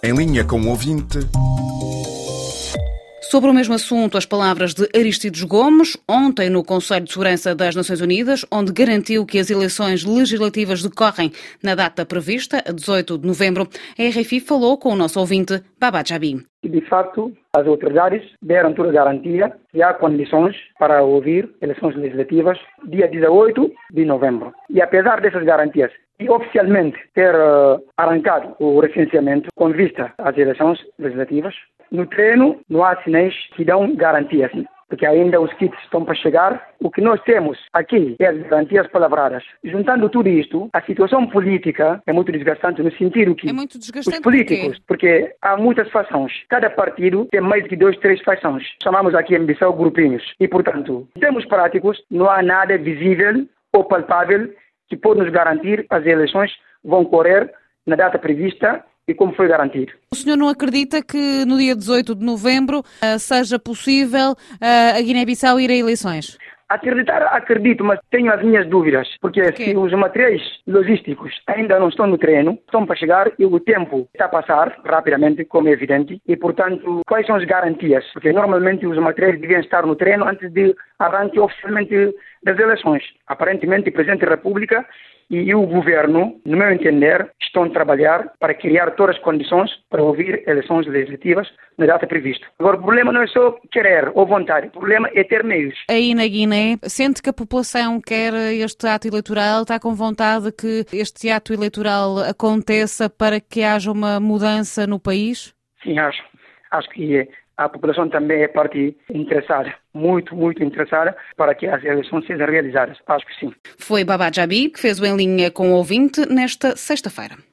Em linha com o ouvinte. Sobre o mesmo assunto, as palavras de Aristides Gomes, ontem no Conselho de Segurança das Nações Unidas, onde garantiu que as eleições legislativas decorrem na data prevista, a 18 de novembro, a RFI falou com o nosso ouvinte, Baba Jabi. De facto, as autoridades deram toda a garantia que há condições para ouvir eleições legislativas dia 18 de novembro. E apesar dessas garantias, e oficialmente ter uh, arrancado o recenseamento com vista às eleições legislativas, no treino não há sinais que dão garantias, porque ainda os kits estão para chegar. O que nós temos aqui é as garantias palavradas. Juntando tudo isto, a situação política é muito desgastante no sentido que é muito desgastante os políticos, porque há muitas fações. Cada partido tem mais de dois, três fações. Chamamos aqui em Bissau grupinhos. E, portanto, em termos práticos, não há nada visível ou palpável que pode nos garantir que as eleições vão correr na data prevista e como foi garantido. O senhor não acredita que no dia 18 de novembro uh, seja possível uh, a Guiné-Bissau ir a eleições? Acreditar, acredito, mas tenho as minhas dúvidas, porque okay. se os materiais logísticos ainda não estão no treino, estão para chegar e o tempo está a passar rapidamente, como é evidente, e portanto, quais são as garantias? Porque normalmente os materiais deviam estar no treino antes de arranque oficialmente das eleições. Aparentemente, o Presidente da República e o governo, no meu entender, estão a trabalhar para criar todas as condições para ouvir eleições legislativas na data prevista. Agora, o problema não é só querer ou vontade, o problema é ter meios. Aí na Guiné, sente que a população quer este ato eleitoral, está com vontade que este ato eleitoral aconteça para que haja uma mudança no país? Sim, acho. Acho que a população também é parte interessada, muito, muito interessada para que as eleições sejam realizadas. Acho que sim. Foi Baba Jabi que fez o Em Linha com o ouvinte nesta sexta-feira.